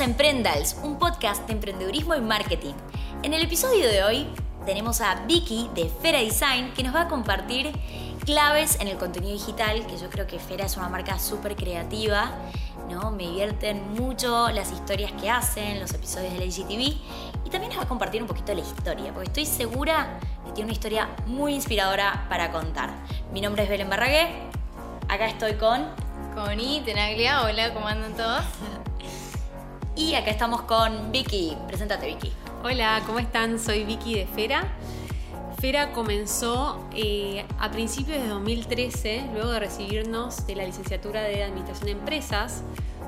A Emprendals, un podcast de emprendedurismo y marketing. En el episodio de hoy tenemos a Vicky de Fera Design que nos va a compartir claves en el contenido digital, que yo creo que Fera es una marca súper creativa, ¿no? Me divierten mucho las historias que hacen, los episodios de la IGTV y también nos va a compartir un poquito la historia, porque estoy segura que tiene una historia muy inspiradora para contar. Mi nombre es Belén Barragué, acá estoy con... Connie, Tenaglia, hola, ¿cómo andan todos? Y acá estamos con Vicky. Preséntate, Vicky. Hola, ¿cómo están? Soy Vicky de Fera. Fera comenzó eh, a principios de 2013, luego de recibirnos de la licenciatura de Administración de Empresas.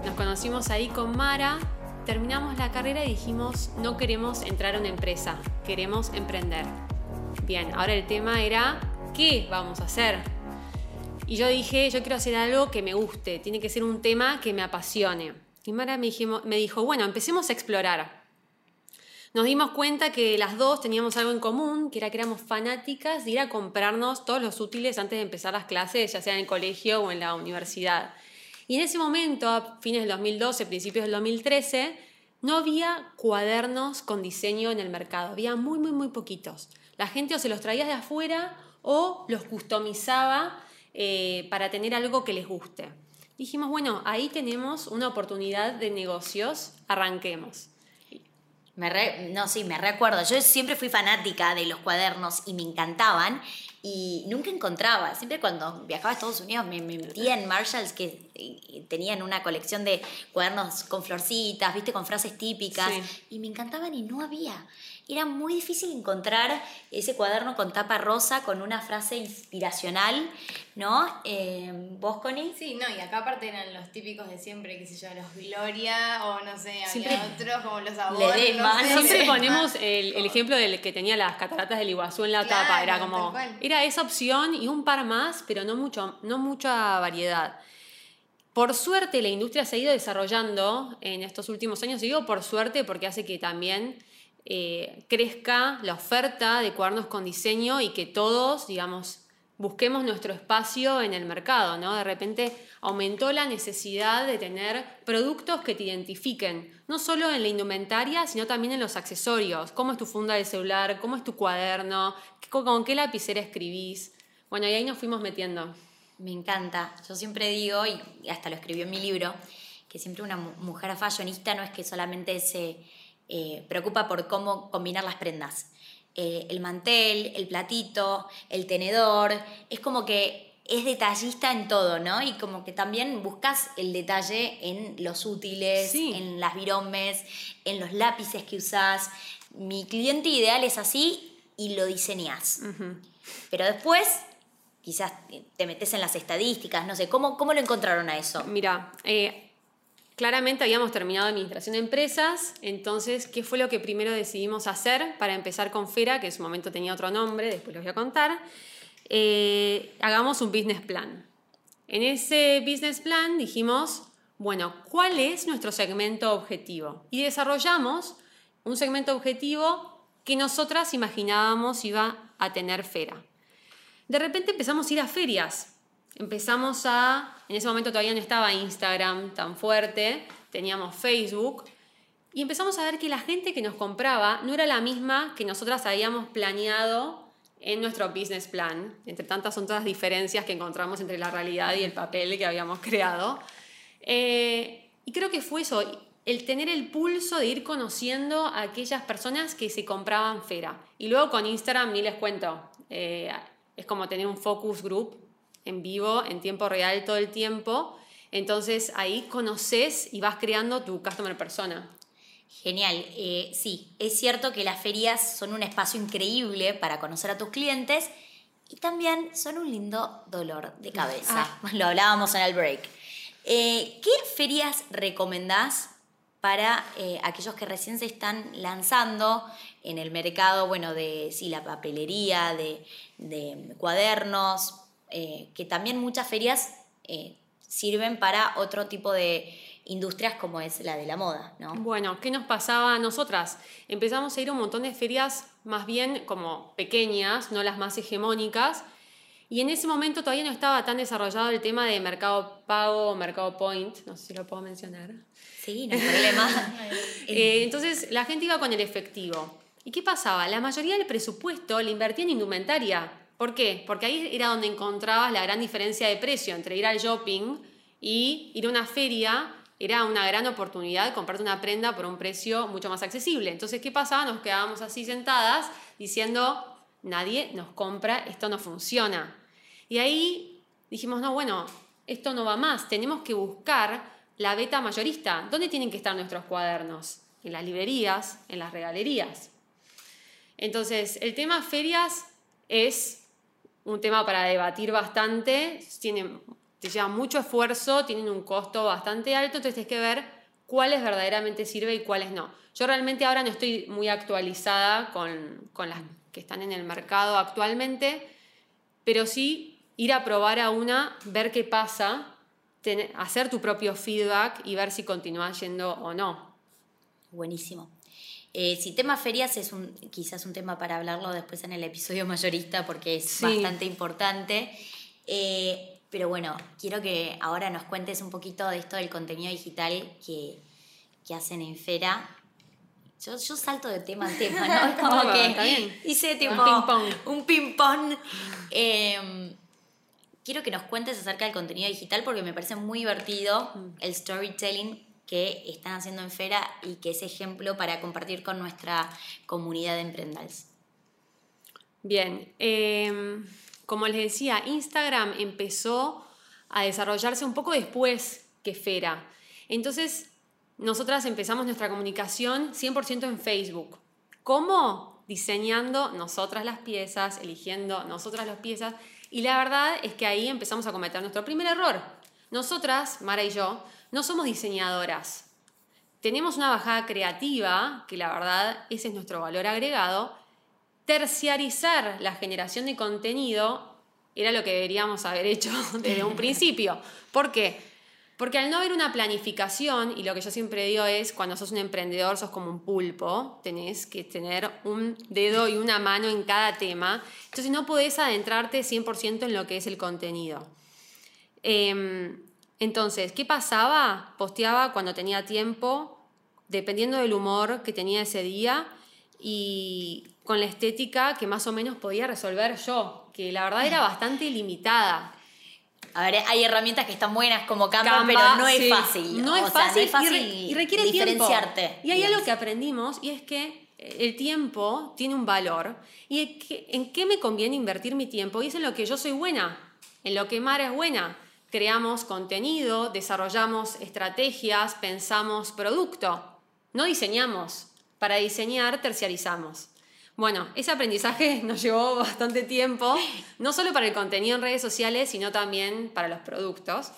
Nos conocimos ahí con Mara, terminamos la carrera y dijimos, no queremos entrar a una empresa, queremos emprender. Bien, ahora el tema era, ¿qué vamos a hacer? Y yo dije, yo quiero hacer algo que me guste, tiene que ser un tema que me apasione. Y Mara me, dijo, bueno, empecemos a explorar. Nos dimos cuenta que las dos teníamos algo en común, que era que éramos fanáticas de ir a comprarnos todos los útiles antes de empezar las clases, ya sea en el colegio o en la universidad. Y en ese momento, a fines del 2012, principios del 2013, no había cuadernos con diseño en el mercado, había muy, muy, muy poquitos. La gente o se los traía de afuera o los customizaba eh, para tener algo que les guste. Dijimos, bueno, ahí tenemos una oportunidad de negocios, arranquemos. no, sí, me recuerdo. Yo siempre fui fanática de los cuadernos y me encantaban y nunca encontraba. Siempre cuando viajaba a Estados Unidos me, metía en Marshalls que tenían una colección de cuadernos con florcitas, viste, con frases típicas y me encantaban y no había era muy difícil encontrar ese cuaderno con tapa rosa con una frase inspiracional, ¿no? Eh, ¿Vos, Connie? Sí, no, y acá aparte eran los típicos de siempre, qué sé yo, los Gloria o no sé, había otros como los abuelos. No siempre ponemos el, ejemplo del que tenía las cataratas del Iguazú en la tapa, era como, era esa opción y un par más, pero no, mucho, no mucha variedad. Por suerte la industria se ha ido desarrollando en estos últimos años, y digo por suerte porque hace que también eh, crezca la oferta de cuadernos con diseño y que todos, digamos, busquemos nuestro espacio en el mercado, ¿no? De repente aumentó la necesidad de tener productos que te identifiquen, no solo en la indumentaria, sino también en los accesorios. ¿Cómo es tu funda de celular? ¿Cómo es tu cuaderno? ¿Con qué lapicera escribís? Bueno, y ahí nos fuimos metiendo. Me encanta. Yo siempre digo, y hasta lo escribió en mi libro, que siempre una mujer fashionista no es que solamente se eh, preocupa por cómo combinar las prendas. Eh, el mantel, el platito, el tenedor, es como que es detallista en todo, ¿no? Y como que también buscas el detalle en los útiles, en las viromes, en los lápices que usas. Mi cliente ideal es así y lo diseñas. Pero después quizás te metes en las estadísticas, no sé, ¿cómo, cómo lo encontraron a eso? Mira, eh, Claramente habíamos terminado administración de empresas, entonces, ¿qué fue lo que primero decidimos hacer para empezar con Fera, que en su momento tenía otro nombre, después les voy a contar? Eh, hagamos un business plan. En ese business plan dijimos, bueno, ¿cuál es nuestro segmento objetivo? Y desarrollamos un segmento objetivo que nosotras imaginábamos iba a tener Fera. De repente empezamos a ir a ferias, empezamos a, en ese momento todavía no estaba Instagram tan fuerte, teníamos Facebook, y empezamos a ver que la gente que nos compraba no era la misma que nosotras habíamos planeado en nuestro business plan. Entre tantas son todas diferencias que encontramos entre la realidad y el papel que habíamos creado. Eh, y creo que fue eso, el tener el pulso de ir conociendo a aquellas personas que se compraban Fera. Y luego con Instagram, ni les cuento, eh, es como tener un focus group en vivo, en tiempo real todo el tiempo. Entonces ahí conoces y vas creando tu customer persona. Genial, eh, sí, es cierto que las ferias son un espacio increíble para conocer a tus clientes y también son un lindo dolor de cabeza. Ah. Lo hablábamos en el break. Eh, ¿Qué ferias recomendás para eh, aquellos que recién se están lanzando en el mercado, bueno, de sí, la papelería, de, de cuadernos, eh, que también muchas ferias eh, sirven para otro tipo de industrias como es la de la moda, ¿no? Bueno, ¿qué nos pasaba a nosotras? Empezamos a ir a un montón de ferias más bien como pequeñas, no las más hegemónicas, Y en ese momento todavía no estaba tan desarrollado el tema de mercado pago o mercado point, no sé si lo puedo mencionar. Sí, no hay problema. Eh, entonces la gente iba con el efectivo. ¿Y qué pasaba? La mayoría del presupuesto le invertía en indumentaria. ¿Por qué? Porque ahí era donde encontrabas la gran diferencia de precio entre ir al shopping y ir a una feria. Era una gran oportunidad de comprarte una prenda por un precio mucho más accesible. Entonces, ¿qué pasaba? Nos quedábamos así sentadas diciendo, nadie nos compra, esto no funciona. Y ahí dijimos, no, bueno, esto no va más, tenemos que buscar la beta mayorista. ¿Dónde tienen que estar nuestros cuadernos? En las librerías, en las regalerías. Entonces, el tema ferias es un tema para debatir bastante, tiene, te lleva mucho esfuerzo, tienen un costo bastante alto, entonces tienes que ver cuáles verdaderamente sirve y cuáles no. Yo realmente ahora no estoy muy actualizada con, con las que están en el mercado actualmente, pero sí ir a probar a una, ver qué pasa, hacer tu propio feedback y ver si continúa yendo o no. Buenísimo. Eh, si tema ferias es un, quizás un tema para hablarlo después en el episodio mayorista porque es bastante importante. Eh, pero bueno, quiero que ahora nos cuentes un poquito de esto del contenido digital que, que hacen en Fera. Yo, yo, salto de tema en tema, ¿no? como que hice tipo un ping-pong. Em, quiero que nos cuentes acerca del contenido digital porque me parece muy divertido mm. el storytelling que están haciendo en Fera y que es ejemplo para compartir con nuestra comunidad de emprendals. Bien, em, como les decía, Instagram empezó a desarrollarse un poco después que Fera. Entonces, nosotras empezamos nuestra comunicación 100% en Facebook. ¿Cómo? Diseñando nosotras las piezas, eligiendo nosotras las piezas. Y la verdad es que ahí empezamos a cometer nuestro primer error. Nosotras, Mara y yo, no somos diseñadoras. Tenemos una bajada creativa, que la verdad ese es nuestro valor agregado. Terciarizar la generación de contenido era lo que deberíamos haber hecho desde un principio. ¿Por qué? Porque al no haber una planificación, y lo que yo siempre digo es, cuando sos un emprendedor sos como un pulpo, tenés que tener un dedo y una mano en cada tema, entonces no podés adentrarte 100% en lo que es el contenido. Em, entonces, ¿qué pasaba? Posteaba cuando tenía tiempo, dependiendo del humor que tenía ese día y con la estética que más o menos podía resolver yo, que la verdad era bastante limitada. A ver, hay herramientas que están buenas como Canva, pero no es fácil. No es fácil, y, requiere diferenciarte. Y hay algo que aprendimos y es que el tiempo tiene un valor y en qué me conviene invertir mi tiempo y es en lo que yo soy buena, en lo que Mara es buena creamos contenido, desarrollamos estrategias, pensamos producto. No diseñamos. Para diseñar, terciarizamos. Bueno, ese aprendizaje nos llevó bastante tiempo, no solo para el contenido en redes sociales, sino también para los productos.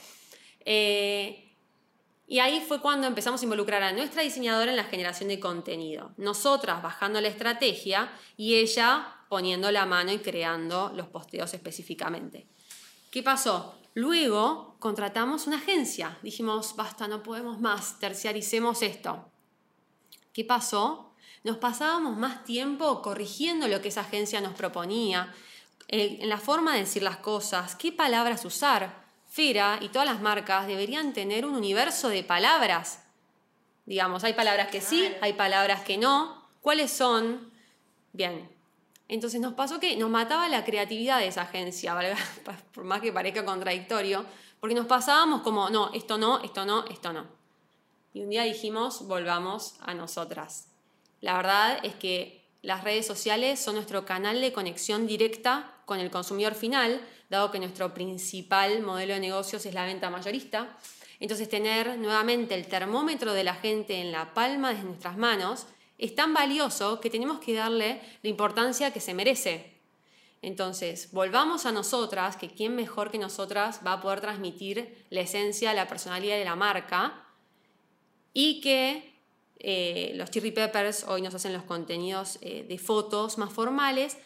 Eh, y ahí fue cuando empezamos a involucrar a nuestra diseñadora en la generación de contenido. Nosotras bajando la estrategia y ella poniendo la mano y creando los posteos específicamente. ¿Qué pasó? Luego contratamos una agencia. Dijimos, basta, no podemos más, terciaricemos esto. ¿Qué pasó? Nos pasábamos más tiempo corrigiendo lo que esa agencia nos proponía, en la forma de decir las cosas, qué palabras usar. Fera y todas las marcas deberían tener un universo de palabras. Digamos, hay palabras que sí, hay palabras que no. ¿Cuáles son? Bien, entonces nos pasó que nos mataba la creatividad de esa agencia, por más que parezca contradictorio, porque nos pasábamos como, no, esto no, esto no, esto no. Y un día dijimos, volvamos a nosotras. La verdad es que las redes sociales son nuestro canal de conexión directa con el consumidor final, dado que nuestro principal modelo de negocios es la venta mayorista. Entonces tener nuevamente el termómetro de la gente en la palma de nuestras manos es tan valioso que tenemos que darle la importancia que se merece. Entonces, volvamos a nosotras, que quién mejor que nosotras va a poder transmitir la esencia, la personalidad de la marca y que eh, los Cherry Peppers hoy nos hacen los contenidos eh, de fotos más formales,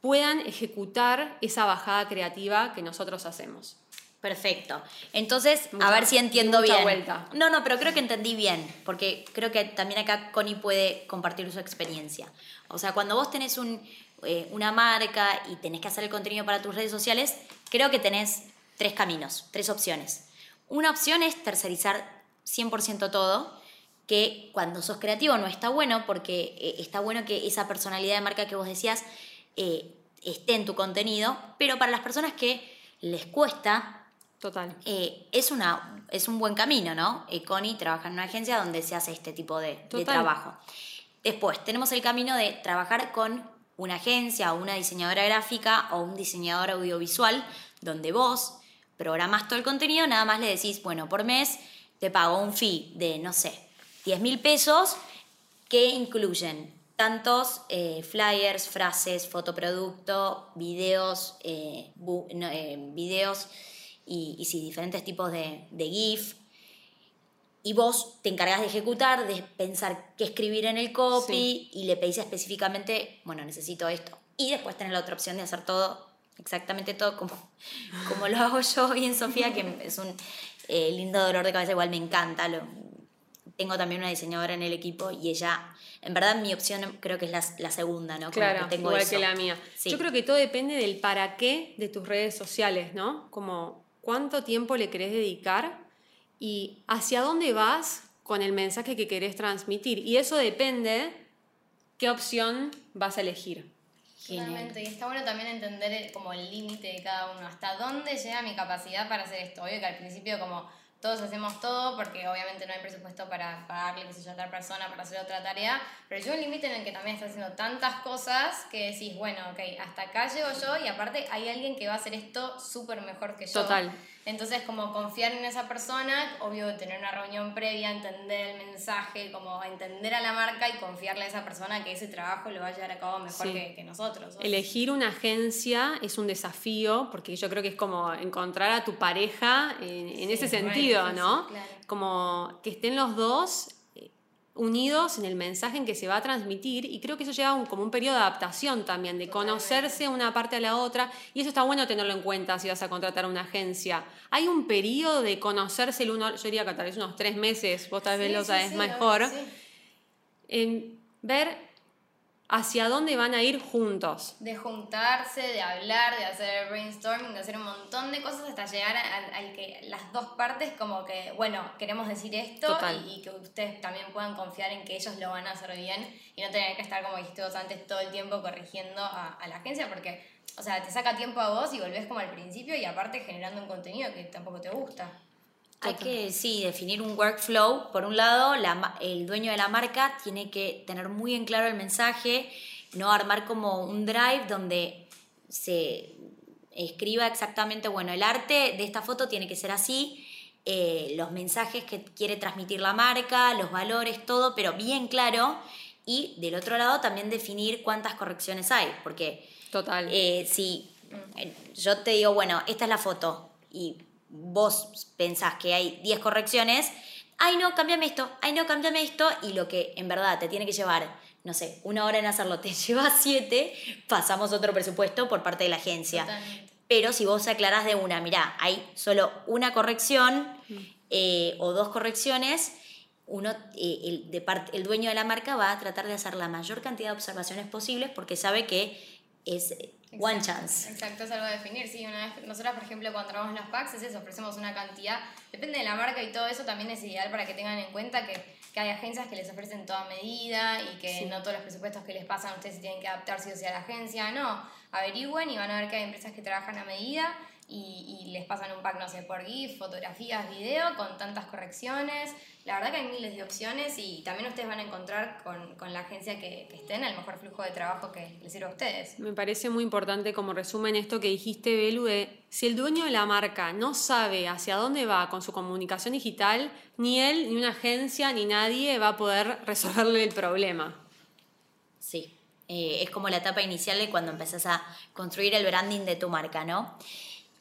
puedan ejecutar esa bajada creativa que nosotros hacemos. Perfecto. Entonces, a ver si entiendo bien. Vuelta. No, no, pero creo que entendí bien, porque creo que también acá Connie puede compartir su experiencia. O sea, cuando vos tenés un, eh, una marca y tenés que hacer el contenido para tus redes sociales, creo que tenés tres caminos, tres opciones. Una opción es tercerizar 100% todo, que cuando sos creativo no está bueno porque eh, está bueno que esa personalidad de marca que vos decías eh, esté en tu contenido, pero para las personas que les cuesta, Total. Eh, es, una, es un buen camino, ¿no? Connie trabaja en una agencia donde se hace este tipo de, de trabajo. Después, tenemos el camino de trabajar con una agencia o una diseñadora gráfica o un diseñador audiovisual, donde vos programás todo el contenido, nada más le decís, bueno, por mes te pago un fee de, no sé, 10 mil pesos que incluyen tantos eh, flyers, frases, fotoproducto, videos, eh, eh, videos y, y diferentes tipos de, GIF. Y vos te encargas de ejecutar, de pensar qué escribir en el copy y le pedís específicamente, bueno, necesito esto. Y después tenés la otra opción de hacer todo, exactamente todo como, como lo hago yo y en Sofía, que es un lindo dolor de cabeza, igual me encanta, lo, tengo también una diseñadora en el equipo y ella, en verdad mi opción creo que es la, segunda, ¿no? claro, igual que la mía. Yo creo que todo depende del para qué de tus redes sociales, ¿no? Como cuánto tiempo le querés dedicar y hacia dónde vas con el mensaje que querés transmitir. Y eso depende qué opción vas a elegir. Claramente, y está bueno también entender como el límite de cada uno, hasta dónde llega mi capacidad para hacer esto. Obvio que al principio como todos hacemos todo porque obviamente no hay presupuesto para pagarle, qué sé yo, a otra persona para hacer otra tarea, pero llega un límite en el que también estás haciendo tantas cosas que decís, bueno, ok, hasta acá llego yo y aparte hay alguien que va a hacer esto súper mejor que yo. Total. Entonces, como confiar en esa persona, obvio, tener una reunión previa, entender el mensaje, como entender a la marca y confiarle a esa persona que ese trabajo lo va a llevar a cabo mejor que, nosotros. Elegir una agencia es un desafío, porque yo creo que es como encontrar a tu pareja en, ese sentido, ¿no? Como que estén los dos unidos en el mensaje en que se va a transmitir y creo que eso lleva como un periodo de adaptación también, de conocerse una parte a la otra y eso está bueno tenerlo en cuenta si vas a contratar una agencia. Hay un periodo de conocerse el uno, yo diría que tal vez unos tres meses, vos tal vez lo sabes mejor, en ver hacia dónde van a ir juntos. De juntarse, de hablar, de hacer brainstorming, de hacer un montón de cosas hasta llegar al que las dos partes como que, bueno, queremos decir esto y, que ustedes también puedan confiar en que ellos lo van a hacer bien y no tener que estar, como dijiste vos antes, todo el tiempo corrigiendo a, a la agencia porque, o sea, te saca tiempo a vos y volvés como al principio y aparte generando un contenido que tampoco te gusta. Hay que, sí, definir un workflow. Por un lado, el dueño de la marca tiene que tener muy en claro el mensaje, no armar como un drive donde se escriba exactamente, bueno, el arte de esta foto tiene que ser así, eh, los mensajes que quiere transmitir la marca, los valores, todo, pero bien claro. Y del otro lado también definir cuántas correcciones hay, porque Total. Eh, si eh, yo te digo, bueno, esta es la foto y vos pensás que hay 10 correcciones, ay no, cámbiame esto, ay no, cámbiame esto, y lo que en verdad te tiene que llevar, no sé, una hora en hacerlo, te lleva 7, pasamos otro presupuesto por parte de la agencia. Pero si vos aclarás de una, mirá, hay solo una corrección mm. eh, o dos correcciones, uno, eh, el, de el dueño de la marca va a tratar de hacer la mayor cantidad de observaciones posibles porque sabe que es one chance. Exacto, es algo a definir. Sí, una vez, nosotras, por ejemplo, cuando trabajamos los packs, es eso, ofrecemos una cantidad. Depende de la marca y todo eso, también es ideal para que tengan en cuenta que, que hay agencias que les ofrecen toda medida y que no todos los presupuestos que les pasan ustedes tienen que adaptar si o sea a la agencia. No, averigüen y van a ver que hay empresas que trabajan a medida y, y les pasan un pack, no sé, por GIF, fotografías, video, con tantas correcciones la verdad que hay miles de opciones y también ustedes van a encontrar con, con la agencia que, que estén el mejor flujo de trabajo que les sirva a ustedes. Me parece muy importante como resumen esto que dijiste, Belu, de si el dueño de la marca no sabe hacia dónde va con su comunicación digital, ni él, ni una agencia, ni nadie va a poder resolverle el problema. Sí, eh, es como la etapa inicial de cuando empezás a construir el branding de tu marca, ¿no?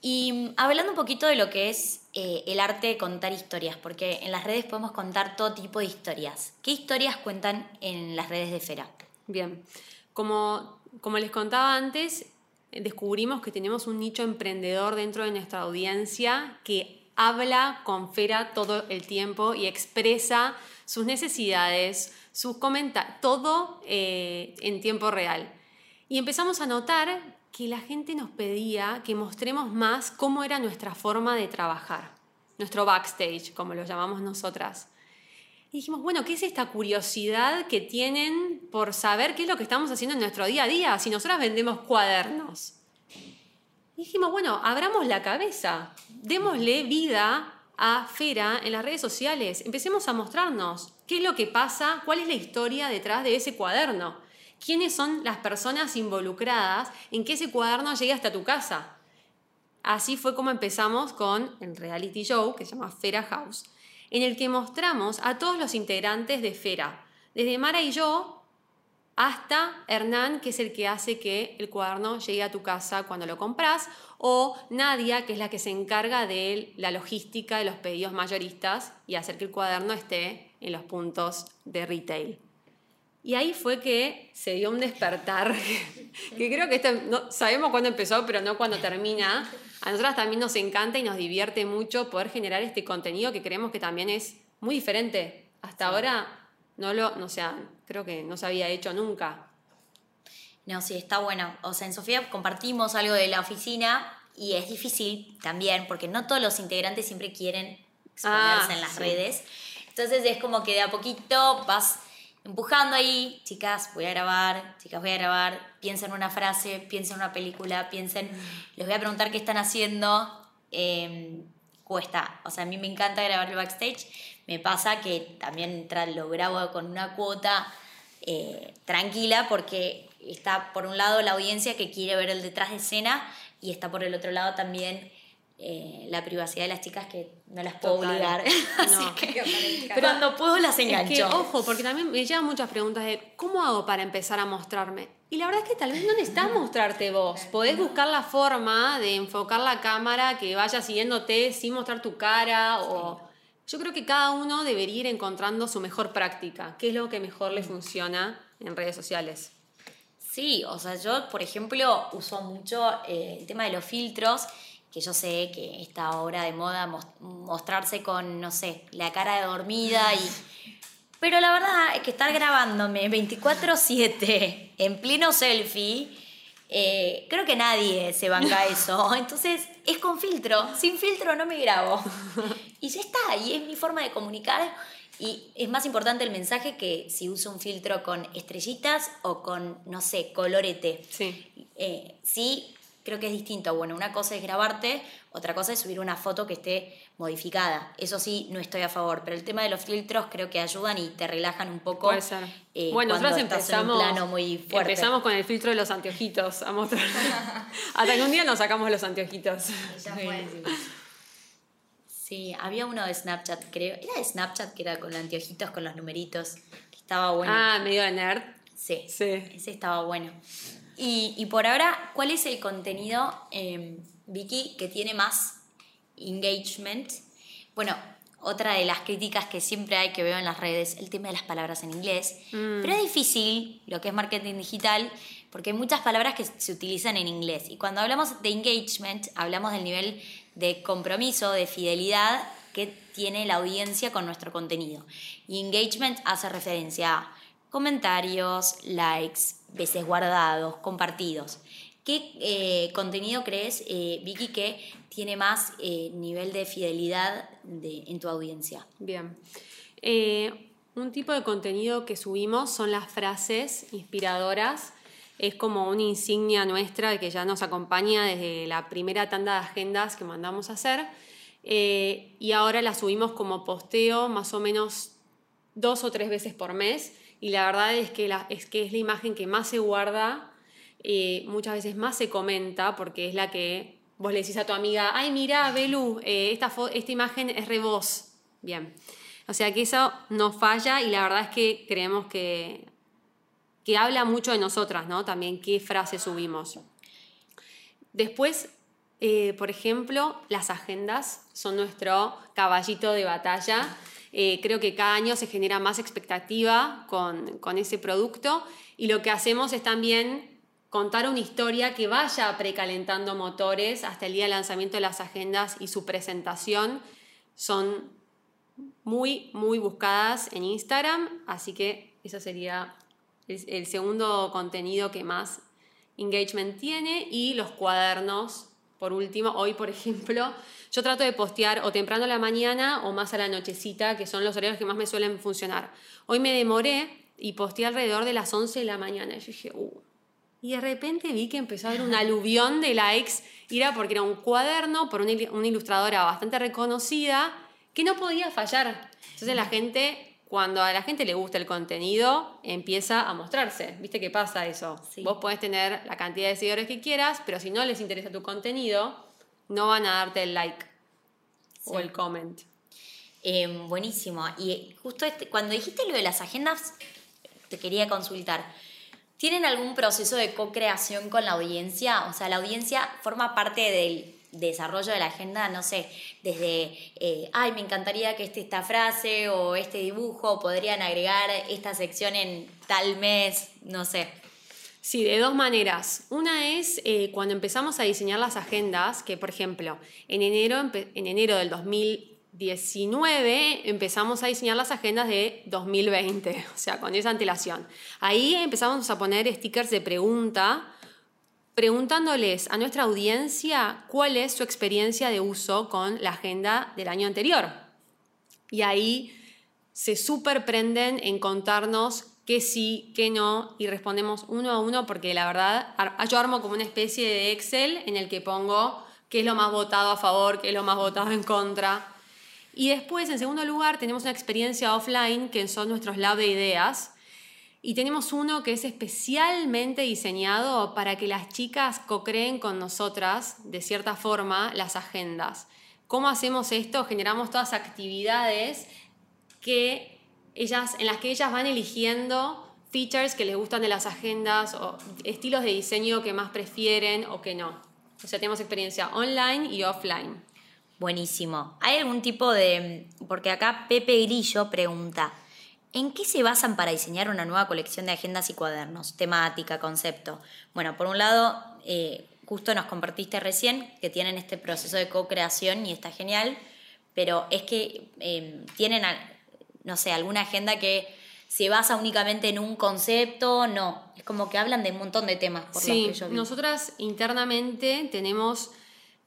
Y mm, hablando un poquito de lo que es eh, el arte de contar historias, porque en las redes podemos contar todo tipo de historias. ¿Qué historias cuentan en las redes de Fera? Bien, como, como les contaba antes, descubrimos que tenemos un nicho emprendedor dentro de nuestra audiencia que habla con Fera todo el tiempo y expresa sus necesidades, sus comentarios, todo eh, en tiempo real. Y empezamos a notar que la gente nos pedía que mostremos más cómo era nuestra forma de trabajar, nuestro backstage, como lo llamamos nosotras. Y dijimos, bueno, ¿qué es esta curiosidad que tienen por saber qué es lo que estamos haciendo en nuestro día a día? Si nosotras vendemos cuadernos. Y dijimos, bueno, abramos la cabeza, démosle vida a Fera en las redes sociales, empecemos a mostrarnos qué es lo que pasa, cuál es la historia detrás de ese cuaderno, quiénes son las personas involucradas en que ese cuaderno llegue hasta tu casa. Así fue como empezamos con el reality show que se llama Fera House, en el que mostramos a todos los integrantes de Fera, desde Mara y yo hasta Hernán, que es el que hace que el cuaderno llegue a tu casa cuando lo compras, o Nadia, que es la que se encarga de la logística de los pedidos mayoristas y hacer que el cuaderno esté en los puntos de retail. Y ahí fue que se dio un despertar, que creo que no, sabemos cuándo empezó, pero no cuándo termina. A nosotras también nos encanta y nos divierte mucho poder generar este contenido que creemos que también es muy diferente. Hasta ahora no lo, no sea, creo que no se había hecho nunca. No, sí, está bueno. O sea, en Sofía compartimos algo de la oficina y es difícil también porque no todos los integrantes siempre quieren exponerse ah, en las redes. Entonces es como que de a poquito vas empujando ahí, chicas, voy a grabar, chicas, voy a grabar, piensen en una frase, piensen en una película, piensen, les voy a preguntar qué están haciendo. Em, cuesta, o sea, a mí me encanta grabar el backstage, me pasa que también lo grabo con una cuota eh, tranquila porque está por un lado la audiencia que quiere ver el detrás de escena y está por el otro lado también eh, la privacidad de las chicas que no las puedo obligar. No. pero cuando puedo las engancho. ojo, porque también me llegan muchas preguntas de cómo hago para empezar a mostrarme. Y la verdad es que tal vez no necesitas mostrarte vos. Podés buscar la forma de enfocar la cámara que vaya siguiéndote sin mostrar tu cara o yo creo que cada uno debería ir encontrando su mejor práctica, qué es lo que mejor le mm. funciona en redes sociales. Sí, o sea, yo, por ejemplo, uso mucho eh, el tema de los filtros, que yo sé que está ahora de moda mostrarse con, no sé, la cara de dormida y... Pero la verdad es que estar grabándome 24/7 en pleno selfie eh, creo que nadie se banca eso. Entonces es con filtro. Sin filtro no me grabo. Y ya está. Y es mi forma de comunicar. Y es más importante el mensaje que si uso un filtro con estrellitas o con, no sé, colorete. Sí. Eh, sí, creo que es distinto. Bueno, una cosa es grabarte, otra cosa es subir una foto que esté modificada. Eso sí, no estoy a favor. Pero el tema de los filtros creo que ayudan y te relajan un poco. Puede ser. Eh, bueno, nosotros empezamos, plano muy fuerte. empezamos con el filtro de los anteojitos a mostrar. Hasta que un día nos sacamos los anteojitos. Ya fue. Sí, había uno de Snapchat, creo. Era de Snapchat que era con anteojitos, con los numeritos. Que estaba bueno. Ah, medio de nerd. Sí. Sí. Ese estaba bueno. Y, por ahora, ¿cuál es el contenido, eh, Vicky, que tiene más engagement? Bueno, otra de las críticas que siempre hay que veo en las redes, el tema de las palabras en inglés. Mm. Pero es difícil lo que es marketing digital porque hay muchas palabras que se utilizan en inglés. Y cuando hablamos de engagement, hablamos del nivel de compromiso, de fidelidad que tiene la audiencia con nuestro contenido. Y engagement hace referencia a comentarios, likes, veces guardados, compartidos. ¿Qué eh, contenido crees, eh, Vicky, que tiene más eh, nivel de fidelidad en tu audiencia? Bien. un tipo de contenido que subimos son las frases inspiradoras. Es como una insignia nuestra que ya nos acompaña desde la primera tanda de agendas que mandamos a hacer. y ahora la subimos como posteo más o menos dos o tres veces por mes y la verdad es que, es que es la imagen que más se guarda, eh, muchas veces más se comenta, porque es la que vos le decís a tu amiga, ay, mira, Belu, eh, esta, esta imagen es re vos. Bien. O sea que eso no falla y la verdad es que creemos que, que habla mucho de nosotras, ¿no? También qué frase subimos. Después, eh, por ejemplo, las agendas son nuestro caballito de batalla. Eh, creo que cada año se genera más expectativa con, con ese producto y lo que hacemos es también contar una historia que vaya precalentando motores hasta el día del lanzamiento de las agendas y su presentación son muy, muy buscadas en Instagram, así que eso sería el, segundo contenido que más engagement tiene y los cuadernos. Por último, hoy por ejemplo, yo trato de postear o temprano a la mañana o más a la nochecita, que son los horarios que más me suelen funcionar. Hoy me demoré y posteé alrededor de las 11 de la mañana. Yo dije, uh. Y de repente vi que empezó a haber un aluvión de likes. Y era porque era un cuaderno por una, una ilustradora bastante reconocida que no podía fallar. Entonces la gente cuando a la gente le gusta el contenido, empieza a mostrarse. ¿Viste qué pasa eso? Vos podés tener la cantidad de seguidores que quieras, pero si no les interesa tu contenido, no van a darte el like o el comment. Em, buenísimo. Y justo este, cuando dijiste lo de las agendas, te quería consultar. ¿Tienen algún proceso de co-creación con la audiencia? O sea, la audiencia forma parte del desarrollo de la agenda, no sé, desde, eh, ay, me encantaría que esté esta frase o este dibujo, podrían agregar esta sección en tal mes, no sé. Sí, de dos maneras. Una es eh, cuando empezamos a diseñar las agendas, que por ejemplo, en enero, en enero del 2019 empezamos a diseñar las agendas de 2020, o sea, con esa antelación. Ahí empezamos a poner stickers de pregunta preguntándoles a nuestra audiencia cuál es su experiencia de uso con la agenda del año anterior. Y ahí se superprenden en contarnos qué sí, qué no, y respondemos uno a uno porque la verdad yo armo como una especie de Excel en el que pongo qué es lo más votado a favor, qué es lo más votado en contra. Y después, en segundo lugar, tenemos una experiencia offline que son nuestros lab de ideas, y tenemos uno que es especialmente diseñado para que las chicas co-creen con nosotras, de cierta forma, las agendas. ¿Cómo hacemos esto? Generamos todas actividades que ellas, en las que ellas van eligiendo features que les gustan de las agendas o estilos de diseño que más prefieren o que no. O sea, tenemos experiencia online y offline. Buenísimo. ¿Hay algún tipo de... Porque acá Pepe Grillo pregunta, ¿En qué se basan para diseñar una nueva colección de agendas y cuadernos? Temática, concepto. Bueno, por un lado, eh, justo nos compartiste recién que tienen este proceso de co-creación y está genial, pero es que em, tienen, no sé, alguna agenda que se basa únicamente en un concepto, no, es como que hablan de un montón de temas. Por sí, que yo nosotras internamente tenemos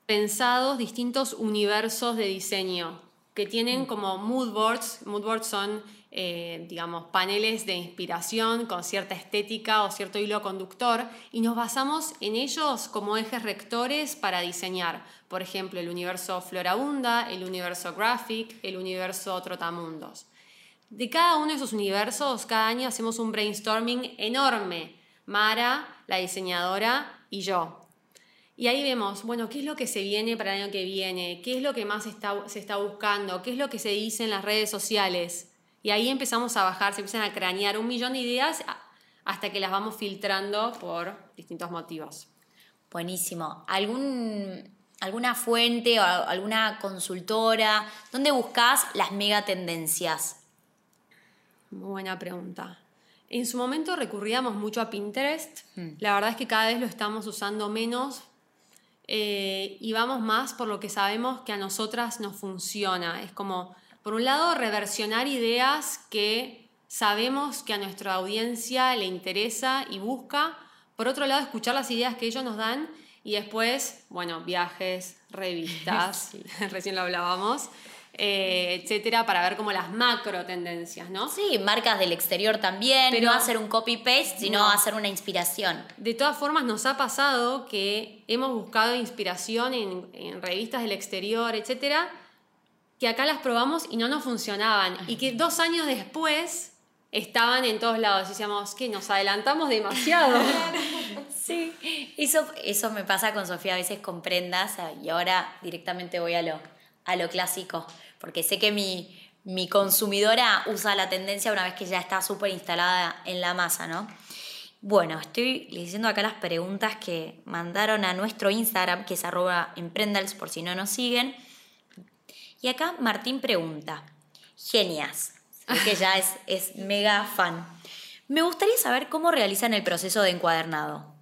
pensados distintos universos de diseño que tienen mm. como mood boards. Mood boards son eh, digamos, paneles de inspiración con cierta estética o cierto hilo conductor y nos basamos en ellos como ejes rectores para diseñar, por ejemplo, el universo Florabunda, el universo Graphic, el universo Trotamundos. De cada uno de esos universos, cada año hacemos un brainstorming enorme. Mara, la diseñadora y yo. Y ahí vemos, bueno, qué es lo que se viene para el año que viene, qué es lo que más se está buscando, qué es lo que se dice en las redes sociales. Y ahí empezamos a bajar, se empiezan a cranear un millón de ideas hasta que las vamos filtrando por distintos motivos. Buenísimo. ¿Algún, ¿Alguna fuente o alguna consultora? ¿Dónde buscas las mega tendencias? buena pregunta. En su momento recurríamos mucho a Pinterest. Hmm. La verdad es que cada vez lo estamos usando menos eh, y vamos más por lo que sabemos que a nosotras nos funciona. Es como por un lado, reversionar ideas que sabemos que a nuestra audiencia le interesa y busca. Por otro lado, escuchar las ideas que ellos nos dan y después, bueno, viajes, revistas, recién lo hablábamos, eh, etcétera, para ver como las macro tendencias, ¿no? Sí, marcas del exterior también, Pero, no hacer un copy-paste, sino hacer una inspiración. De todas formas, nos ha pasado que hemos buscado inspiración en, en revistas del exterior, etcétera, que acá las probamos y no nos funcionaban. Y que dos años después estaban en todos lados. Y decíamos que nos adelantamos demasiado. sí, eso, eso me pasa con Sofía a veces con prendas y ahora directamente voy a lo, a lo clásico. Porque sé que mi, mi consumidora usa la tendencia una vez que ya está súper instalada en la masa, ¿no? Bueno, estoy leyendo acá las preguntas que mandaron a nuestro Instagram, que es arroba emprendals, por si no nos siguen. Y acá Martín pregunta, genias, que ya es, es mega fan. Me gustaría saber cómo realizan el proceso de encuadernado.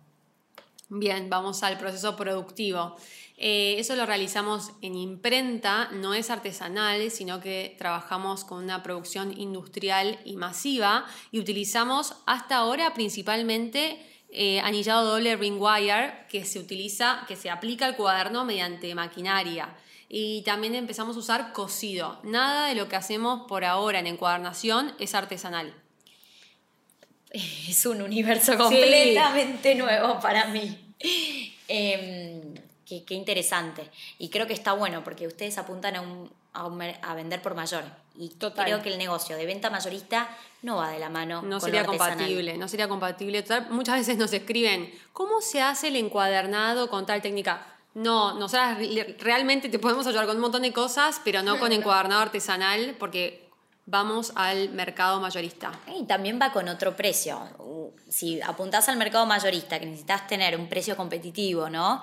Bien, vamos al proceso productivo. Eh, eso lo realizamos en imprenta, no es artesanal, sino que trabajamos con una producción industrial y masiva y utilizamos hasta ahora principalmente eh, anillado doble ring wire que se utiliza, que se aplica al cuaderno mediante maquinaria. Y también empezamos a usar cosido. Nada de lo que hacemos por ahora en encuadernación es artesanal. Es un universo completamente nuevo para mí. Em, qué, qué, interesante. Y creo que está bueno porque ustedes apuntan a, un, a, vender por mayor. Y creo que el negocio de venta mayorista no va de la mano. No sería compatible, no sería compatible. muchas veces nos escriben, ¿cómo se hace el encuadernado con tal técnica? No, nosotras realmente te podemos ayudar con un montón de cosas, pero no con encuadernado artesanal, porque vamos al mercado mayorista. Y también va con otro precio. Si apuntás al mercado mayorista, que necesitas tener un precio competitivo, ¿no?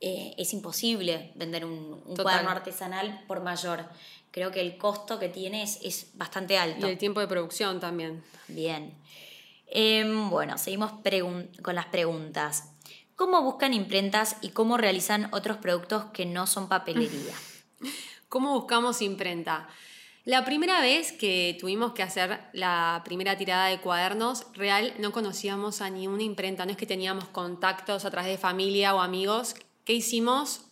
Eh, es imposible vender un, cuaderno artesanal por mayor. Creo que el costo que tiene es, bastante alto. Y el tiempo de producción también. Bien. Em, bueno, seguimos con las preguntas. ¿Cómo buscan imprentas y cómo realizan otros productos que no son papelería? ¿Cómo buscamos imprenta? La primera vez que tuvimos que hacer la primera tirada de cuadernos, real no conocíamos a ni una imprenta, no es que teníamos contactos a través de familia o amigos. ¿Qué hicimos?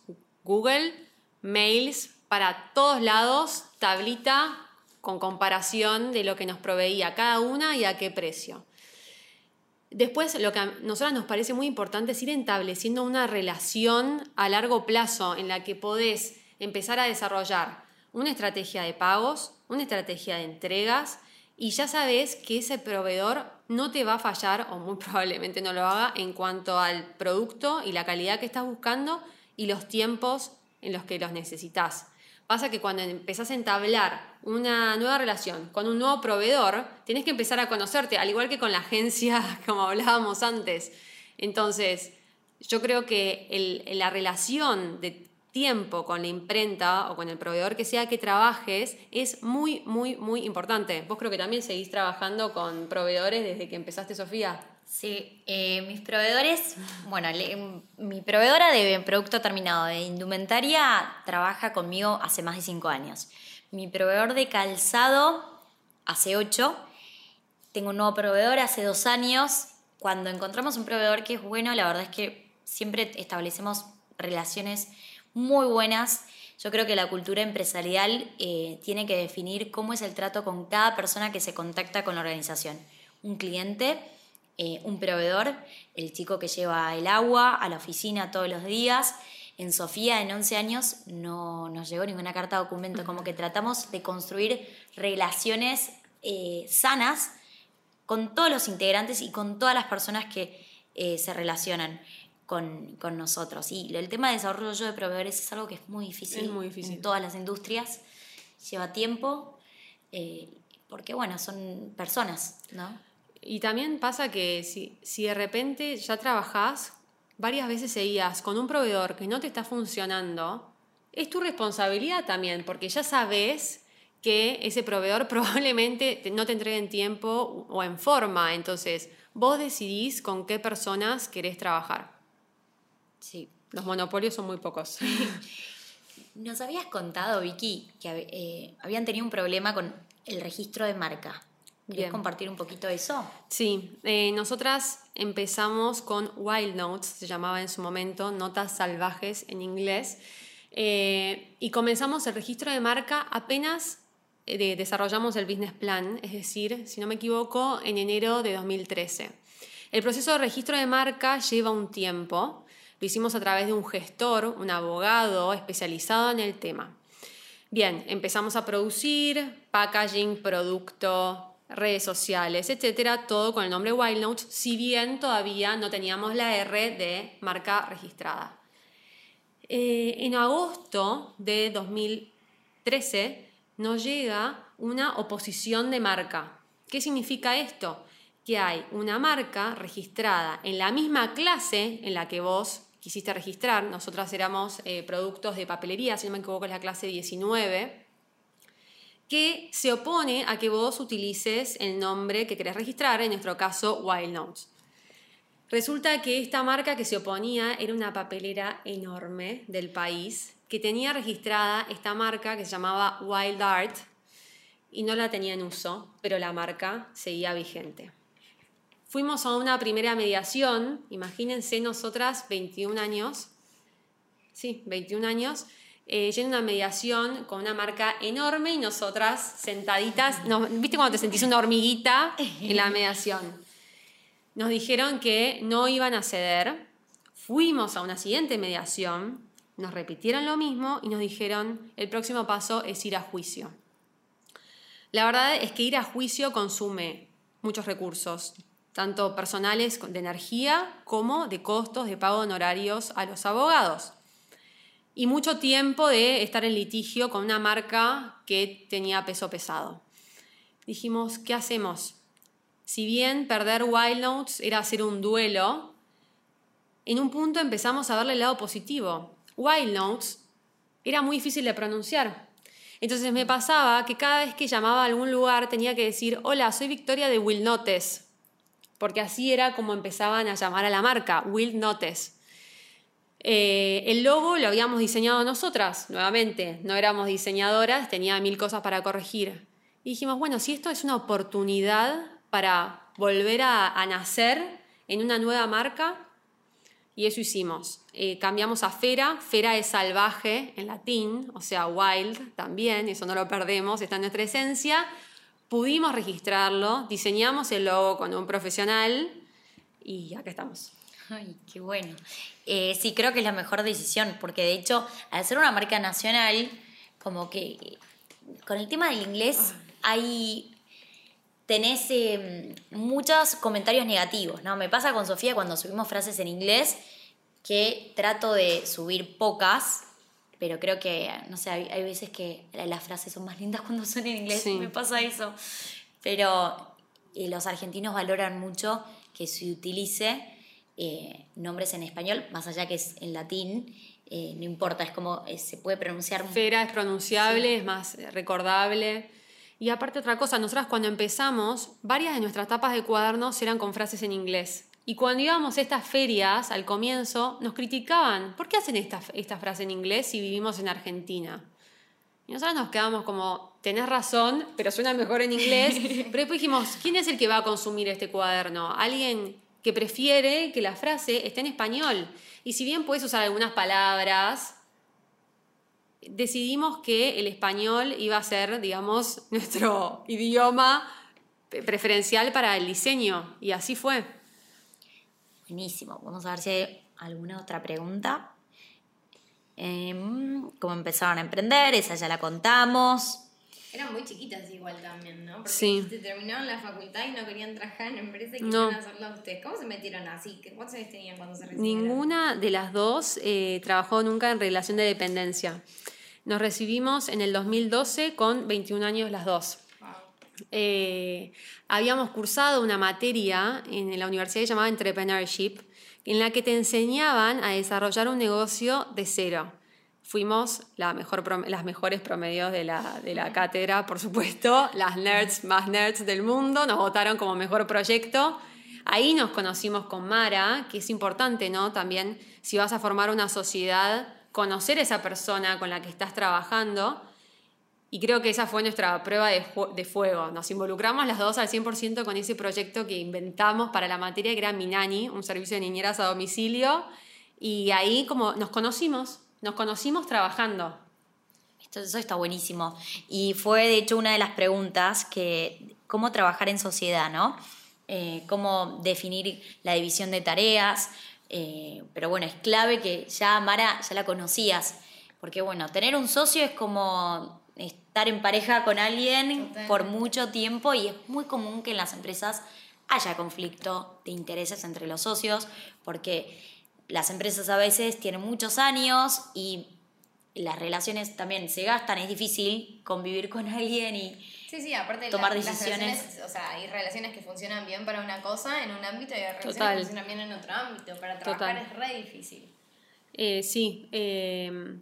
Google, mails para todos lados, tablita con comparación de lo que nos proveía cada una y a qué precio. Después, lo que a nosotros nos parece muy importante es ir estableciendo una relación a largo plazo en la que podés empezar a desarrollar una estrategia de pagos, una estrategia de entregas y ya sabes que ese proveedor no te va a fallar o muy probablemente no lo haga en cuanto al producto y la calidad que estás buscando y los tiempos en los que los necesitas. Pasa que cuando empezás a entablar una nueva relación con un nuevo proveedor, tienes que empezar a conocerte, al igual que con la agencia, como hablábamos antes. Entonces, yo creo que la relación de tiempo con la imprenta o con el proveedor que sea que trabajes es muy, muy, muy importante. Vos creo que también seguís trabajando con proveedores desde que empezaste, Sofía. Sí, eh, mis proveedores, bueno, mi proveedora de producto terminado de indumentaria trabaja conmigo hace más de cinco años. Mi proveedor de calzado hace ocho. Tengo un nuevo proveedor hace dos años. Cuando encontramos un proveedor que es bueno, la verdad es que siempre establecemos relaciones muy buenas. Yo creo que la cultura empresarial eh, tiene que definir cómo es el trato con cada persona que se contacta con la organización. Un cliente eh, un proveedor, el chico que lleva el agua a la oficina todos los días. En Sofía, en 11 años, no nos llegó ninguna carta de documento, como que tratamos de construir relaciones eh, sanas con todos los integrantes y con todas las personas que eh, se relacionan con, nosotros. Y el tema de desarrollo de proveedores es algo que es muy difícil, muy difícil. en todas las industrias, lleva tiempo, porque bueno, son personas, ¿no? Y también pasa que si, si de repente ya trabajás, varias veces seguías con un proveedor que no te está funcionando, es tu responsabilidad también, porque ya sabes que ese proveedor probablemente no te entregue en tiempo o en forma. Entonces, vos decidís con qué personas querés trabajar. Sí. Los monopolios son muy pocos. Nos habías contado, Vicky, que eh, habían tenido un problema con el registro de marca. ¿Quieres compartir un poquito de eso? Sí, eh, nosotras empezamos con Wild Notes, se llamaba en su momento, Notas Salvajes en inglés, eh, y comenzamos el registro de marca apenas eh, desarrollamos el business plan, es decir, si no me equivoco, en enero de 2013. El proceso de registro de marca lleva un tiempo, lo hicimos a través de un gestor, un abogado especializado en el tema. Bien, empezamos a producir packaging, producto, redes sociales, etcétera, todo con el nombre Wild Notes, si bien todavía no teníamos la R de marca registrada. Eh, en agosto de 2013 nos llega una oposición de marca. ¿Qué significa esto? Que hay una marca registrada en la misma clase en la que vos quisiste registrar. Nosotras éramos eh, productos de papelería, si no me equivoco es la clase 19 que se opone a que vos utilices el nombre que querés registrar, en nuestro caso Wild Notes. Resulta que esta marca que se oponía era una papelera enorme del país que tenía registrada esta marca que se llamaba Wild Art y no la tenía en uso, pero la marca seguía vigente. Fuimos a una primera mediación, imagínense nosotras 21 años, sí, 21 años, eh, yendo a una mediación con una marca enorme y nosotras sentaditas, no, ¿viste cuando te sentís una hormiguita en la mediación? Nos dijeron que no iban a ceder, fuimos a una siguiente mediación, nos repitieron lo mismo y nos dijeron el próximo paso es ir a juicio. La verdad es que ir a juicio consume muchos recursos, tanto personales de energía como de costos de pago de honorarios a los abogados. Y mucho tiempo de estar en litigio con una marca que tenía peso pesado. Dijimos, ¿qué hacemos? Si bien perder Wild Notes era hacer un duelo, en un punto empezamos a verle el lado positivo. Wild Notes era muy difícil de pronunciar. Entonces me pasaba que cada vez que llamaba a algún lugar tenía que decir, hola, soy Victoria de Will Notes porque así era como empezaban a llamar a la marca, Will Notes. Eh, el logo lo habíamos diseñado nosotras, nuevamente, no éramos diseñadoras, tenía mil cosas para corregir. Y dijimos, bueno, si esto es una oportunidad para volver a, nacer en una nueva marca, y eso hicimos. Eh, cambiamos a Fera, Fera es salvaje en latín, o sea, wild también, eso no lo perdemos, está en nuestra esencia pudimos registrarlo, diseñamos el logo con un profesional y acá estamos. Ay, qué bueno. Eh, sí, creo que es la mejor decisión, porque de hecho, al ser una marca nacional, como que con el tema del inglés hay tenés eh, muchos comentarios negativos, ¿no? Me pasa con Sofía cuando subimos frases en inglés que trato de subir pocas pero creo que, no sé, hay, veces que las frases son más lindas cuando son en inglés, me pasa eso. Pero los argentinos valoran mucho que se utilice eh, nombres en español, más allá que es en latín, eh, no importa, es como eh, se puede pronunciar. Fera es pronunciable, es más recordable. Y aparte otra cosa, nosotras cuando empezamos, varias de nuestras tapas de cuadernos eran con frases en inglés. Y cuando íbamos a estas ferias, al comienzo, nos criticaban, ¿por qué hacen esta, esta frase en inglés si vivimos en Argentina? Y nosotros nos quedamos como, tenés razón, pero suena mejor en inglés. pero después dijimos, ¿quién es el que va a consumir este cuaderno? Alguien que prefiere que la frase esté en español. Y si bien puedes usar algunas palabras, decidimos que el español iba a ser, digamos, nuestro idioma preferencial para el diseño. Y así fue. Buenísimo. Vamos a ver si hay alguna otra pregunta. Em, ¿Cómo empezaron a emprender? Esa ya la contamos. Eran muy chiquitas igual también, ¿no? Porque sí. terminaron la facultad y no querían trabajar en empresa y querían hacerlo ustedes. ¿Cómo se metieron así? ¿Cuántos años tenían cuando se recibieron? Ninguna de las dos eh, trabajó nunca en relación de dependencia. Nos recibimos en el 2012 con 21 años las dos. Eh, habíamos cursado una materia en la universidad llamada Entrepreneurship, en la que te enseñaban a desarrollar un negocio de cero. Fuimos la mejor, las mejores promedios de la, de la cátedra, por supuesto, las nerds más nerds del mundo, nos votaron como mejor proyecto. Ahí nos conocimos con Mara, que es importante, ¿no? También si vas a formar una sociedad, conocer a esa persona con la que estás trabajando y creo que esa fue nuestra prueba de, fuego. Nos involucramos las dos al 100% con ese proyecto que inventamos para la materia, que era Minani, un servicio de niñeras a domicilio. Y ahí como nos conocimos, nos conocimos trabajando. Esto, eso está buenísimo. Y fue de hecho una de las preguntas que, cómo trabajar en sociedad, ¿no? Eh, cómo definir la división de tareas. Eh, pero bueno, es clave que ya Mara ya la conocías. Porque bueno, tener un socio es como estar en pareja con alguien por mucho tiempo y es muy común que en las empresas haya conflicto de intereses entre los socios porque las empresas a veces tienen muchos años y las relaciones también se gastan, es difícil convivir con alguien y sí, sí, aparte tomar decisiones. o sea, hay relaciones que funcionan bien para una cosa en un ámbito y hay relaciones que funcionan bien en otro ámbito. Para trabajar es re difícil. Eh, sí, eh,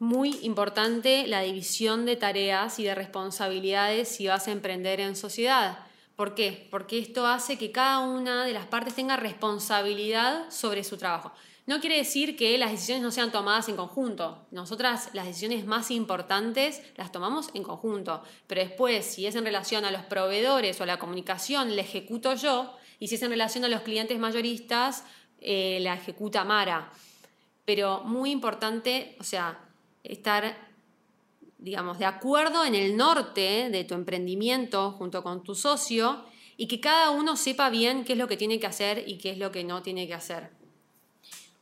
muy importante la división de tareas y de responsabilidades si vas a emprender en sociedad. ¿Por qué? Porque esto hace que cada una de las partes tenga responsabilidad sobre su trabajo. No quiere decir que las decisiones no sean tomadas en conjunto. Nosotras las decisiones más importantes las tomamos en conjunto. Pero después, si es en relación a los proveedores o a la comunicación, la ejecuto yo, Y si es en relación a los clientes mayoristas, eh, la ejecuta Mara. Pero muy importante, o sea, estar, digamos, de acuerdo en el norte de tu emprendimiento junto con tu socio y que cada uno sepa bien qué es lo que tiene que hacer y qué es lo que no tiene que hacer.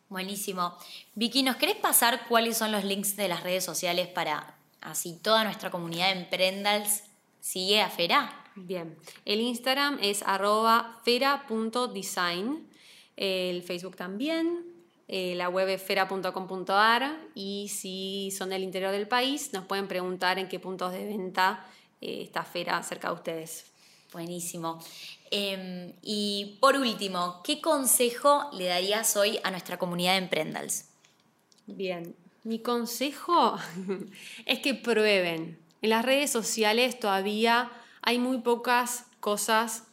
Buenísimo. Vicky, ¿nos querés pasar cuáles son los links de las redes sociales para así toda nuestra comunidad de emprendals sigue a Fera? Bien, el Instagram es arroba fera.design, el Facebook también, eh, la web es fera.com.ar y si son del interior del país nos pueden preguntar en qué puntos de venta eh, está Fera cerca de ustedes. Buenísimo. Em, y por último, ¿qué consejo le darías hoy a nuestra comunidad de Emprendals? Bien, mi consejo es que prueben. En las redes sociales todavía hay muy pocas cosas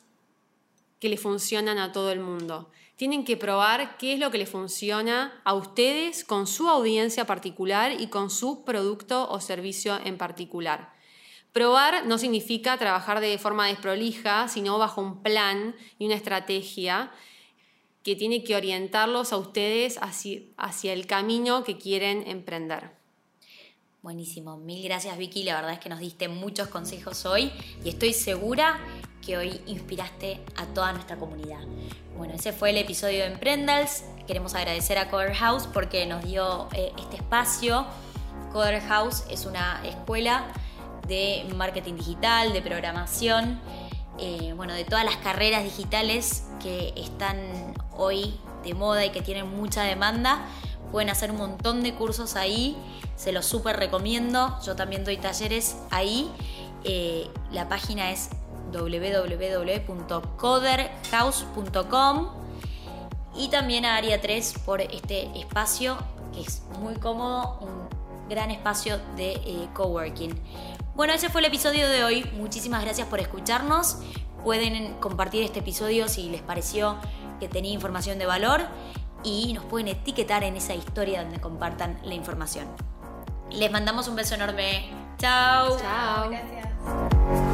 que le funcionan a todo el mundo. Tienen que probar qué es lo que le funciona a ustedes con su audiencia particular y con su producto o servicio en particular. Probar no significa trabajar de forma desprolija, sino bajo un plan y una estrategia que tiene que orientarlos a ustedes hacia el camino que quieren emprender. Buenísimo, mil gracias Vicky, la verdad es que nos diste muchos consejos hoy y estoy segura que hoy inspiraste a toda nuestra comunidad. Bueno, ese fue el episodio de Emprendals. Queremos agradecer a Coder House porque nos dio eh, este espacio. Coder House es una escuela de marketing digital, de programación, eh, bueno, de todas las carreras digitales que están hoy de moda y que tienen mucha demanda. Pueden hacer un montón de cursos ahí, se los súper recomiendo. Yo también doy talleres ahí. Eh, la página es www.coderhouse.com y también a Área 3 por este espacio que es muy cómodo, un gran espacio de eh, coworking. Bueno, ese fue el episodio de hoy. Muchísimas gracias por escucharnos. Pueden compartir este episodio si les pareció que tenía información de valor y nos pueden etiquetar en esa historia donde compartan la información. Les mandamos un beso enorme. Chao. Chao. Gracias.